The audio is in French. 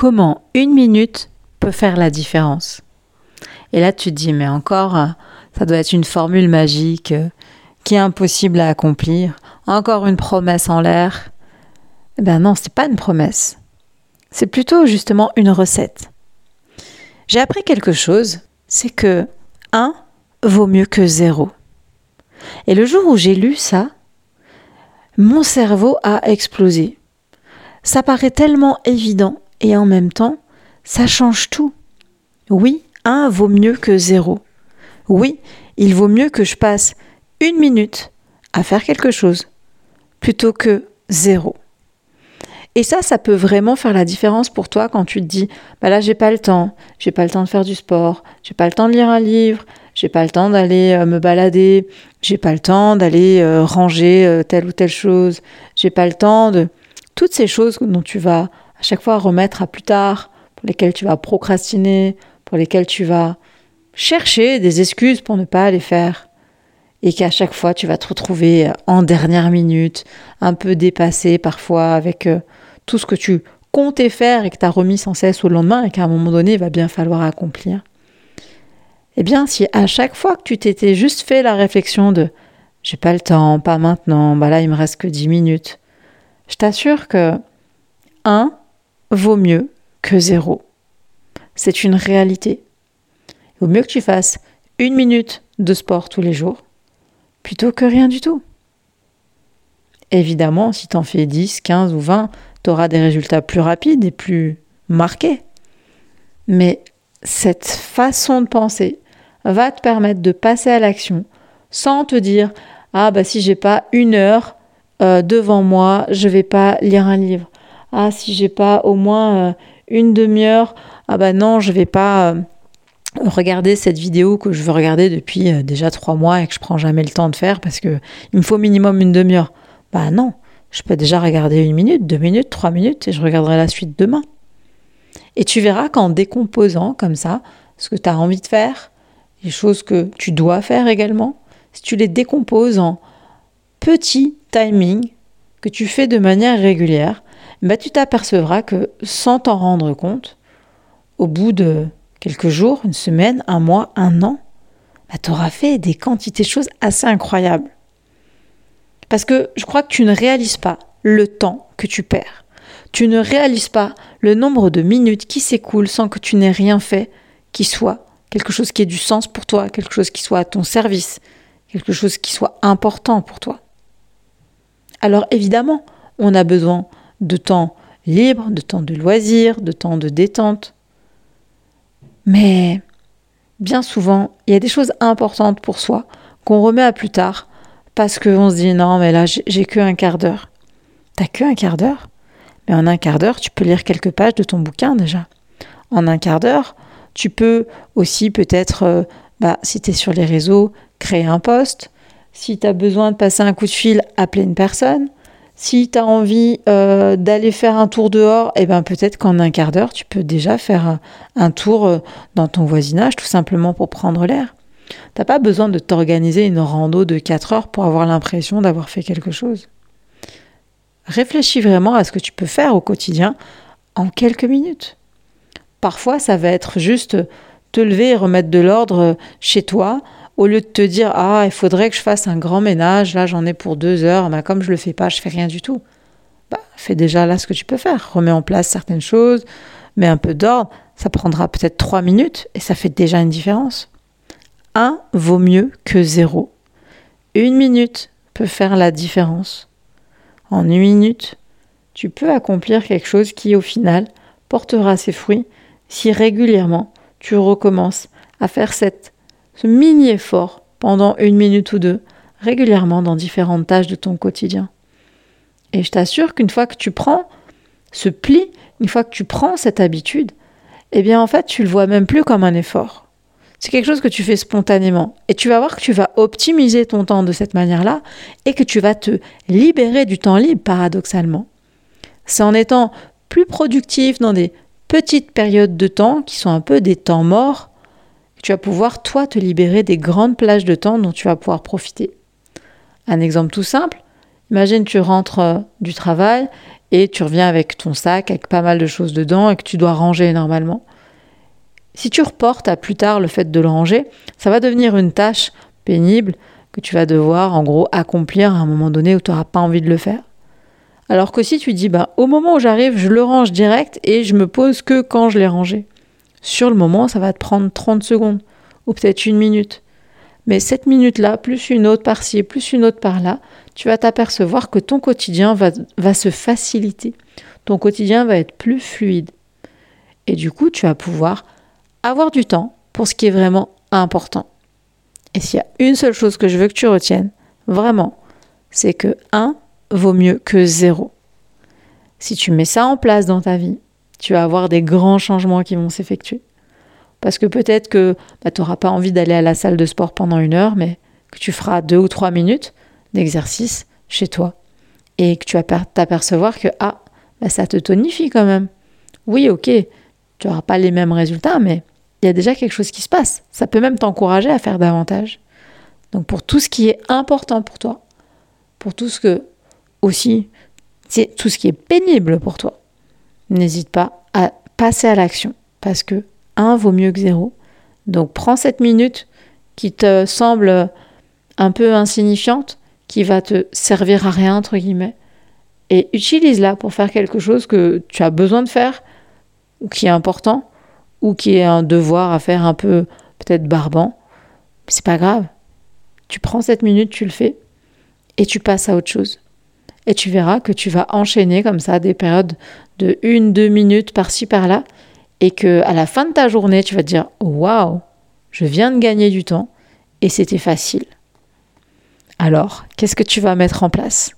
comment une minute peut faire la différence. Et là, tu te dis, mais encore, ça doit être une formule magique euh, qui est impossible à accomplir. Encore une promesse en l'air. Eh bien non, c'est pas une promesse. C'est plutôt justement une recette. J'ai appris quelque chose, c'est que 1 vaut mieux que 0. Et le jour où j'ai lu ça, mon cerveau a explosé. Ça paraît tellement évident et en même temps, ça change tout. Oui, 1 vaut mieux que 0. Oui, il vaut mieux que je passe une minute à faire quelque chose plutôt que 0. Et ça, ça peut vraiment faire la différence pour toi quand tu te dis, bah là, j'ai pas le temps, j'ai pas le temps de faire du sport, j'ai pas le temps de lire un livre, j'ai pas le temps d'aller euh, me balader, j'ai pas le temps d'aller euh, ranger euh, telle ou telle chose, j'ai pas le temps de toutes ces choses dont tu vas à chaque fois remettre à plus tard, pour lesquelles tu vas procrastiner, pour lesquelles tu vas chercher des excuses pour ne pas les faire et qu'à chaque fois tu vas te retrouver en dernière minute, un peu dépassé parfois avec tout ce que tu comptais faire et que tu as remis sans cesse au lendemain et qu'à un moment donné, il va bien falloir accomplir. Eh bien, si à chaque fois que tu t'étais juste fait la réflexion de j'ai pas le temps, pas maintenant, bah là il me reste que 10 minutes, je t'assure que 1 vaut mieux que 0. C'est une réalité. Il vaut mieux que tu fasses une minute de sport tous les jours plutôt que rien du tout. Évidemment, si tu en fais 10, 15 ou 20, tu auras des résultats plus rapides et plus marqués. Mais cette façon de penser va te permettre de passer à l'action sans te dire ah bah si j'ai pas une heure euh, devant moi, je vais pas lire un livre. Ah si j'ai pas au moins euh, une demi-heure, ah bah non, je vais pas euh, regarder cette vidéo que je veux regarder depuis déjà trois mois et que je prends jamais le temps de faire parce que il me faut minimum une demi-heure. Bah non, je peux déjà regarder une minute, deux minutes, trois minutes et je regarderai la suite demain. Et tu verras qu'en décomposant comme ça ce que tu as envie de faire, les choses que tu dois faire également, si tu les décomposes en petits timings que tu fais de manière régulière, bah tu t'apercevras que sans t'en rendre compte, au bout de quelques jours, une semaine, un mois, un an, bah, tu auras fait des quantités de choses assez incroyables. Parce que je crois que tu ne réalises pas le temps que tu perds. Tu ne réalises pas le nombre de minutes qui s'écoulent sans que tu n'aies rien fait qui soit quelque chose qui ait du sens pour toi, quelque chose qui soit à ton service, quelque chose qui soit important pour toi. Alors évidemment, on a besoin de temps libre, de temps de loisir, de temps de détente. Mais bien souvent, il y a des choses importantes pour soi qu'on remet à plus tard parce qu'on se dit non, mais là, j'ai que un quart d'heure. T'as que un quart d'heure? Mais en un quart d'heure, tu peux lire quelques pages de ton bouquin déjà. En un quart d'heure, tu peux aussi peut-être, euh, bah, si tu es sur les réseaux, créer un post. Si tu as besoin de passer un coup de fil, appeler une personne. Si tu as envie euh, d'aller faire un tour dehors, eh ben peut-être qu'en un quart d'heure, tu peux déjà faire un, tour euh, dans ton voisinage, tout simplement pour prendre l'air. T'as pas besoin de t'organiser une rando de 4 heures pour avoir l'impression d'avoir fait quelque chose. Réfléchis vraiment à ce que tu peux faire au quotidien en quelques minutes. Parfois, ça va être juste te lever et remettre de l'ordre chez toi, au lieu de te dire Ah, il faudrait que je fasse un grand ménage, là j'en ai pour deux heures, mais comme je le fais pas, je fais rien du tout. Bah, fais déjà là ce que tu peux faire. Remets en place certaines choses, mets un peu d'ordre. Ça prendra peut-être trois minutes et ça fait déjà une différence. 1 vaut mieux que 0. Une minute peut faire la différence. En une minute, tu peux accomplir quelque chose qui, au final, portera ses fruits si régulièrement tu recommences à faire cette, ce mini-effort pendant une minute ou deux, régulièrement dans différentes tâches de ton quotidien. Et je t'assure qu'une fois que tu prends ce pli, une fois que tu prends cette habitude, eh bien en fait tu le vois même plus comme un effort. C'est quelque chose que tu fais spontanément. Et tu vas voir que tu vas optimiser ton temps de cette manière-là et que tu vas te libérer du temps libre, paradoxalement. C'est en étant plus productif dans des petites périodes de temps qui sont un peu des temps morts que tu vas pouvoir, toi, te libérer des grandes plages de temps dont tu vas pouvoir profiter. Un exemple tout simple, imagine tu rentres euh, du travail et tu reviens avec ton sac avec pas mal de choses dedans et que tu dois ranger normalement. Si tu reportes à plus tard le fait de le ranger, ça va devenir une tâche pénible que tu vas devoir en gros accomplir à un moment donné où tu n'auras pas envie de le faire. Alors que si tu dis, bah, au moment où j'arrive, je le range direct et je me pose que quand je l'ai rangé. Sur le moment, ça va te prendre 30 secondes ou peut-être une minute. Mais cette minute-là, plus une autre par-ci, plus une autre par-là, tu vas t'apercevoir que ton quotidien va, se faciliter. Ton quotidien va être plus fluide. Et du coup, tu vas pouvoir avoir du temps pour ce qui est vraiment important. Et s'il y a une seule chose que je veux que tu retiennes, vraiment, c'est que 1 vaut mieux que 0. Si tu mets ça en place dans ta vie, tu vas avoir des grands changements qui vont s'effectuer. Parce que peut-être que bah, tu n'auras pas envie d'aller à la salle de sport pendant une heure, mais que tu feras deux ou trois minutes d'exercice chez toi. Et que tu vas t'apercevoir que ah, bah, ça te tonifie quand même. Oui, ok, tu n'auras pas les mêmes résultats, mais il y a déjà quelque chose qui se passe. Ça peut même t'encourager à faire davantage. Donc pour tout ce qui est important pour toi, pour tout ce que aussi, c'est tout ce qui est pénible pour toi, n'hésite pas à passer à l'action parce que 1 vaut mieux que 0. Donc prends cette minute qui te semble un peu insignifiante, qui va te servir à rien, entre guillemets, et utilise-la pour faire quelque chose que tu as besoin de faire, ou qui est important, ou qui est un devoir à faire un peu peut-être barbant, c'est pas grave. Tu prends cette minute, tu le fais et tu passes à autre chose. Et tu verras que tu vas enchaîner comme ça des périodes de une, deux minutes par-ci par-là et que à la fin de ta journée, tu vas te dire waouh, je viens de gagner du temps et c'était facile. Alors, qu'est-ce que tu vas mettre en place?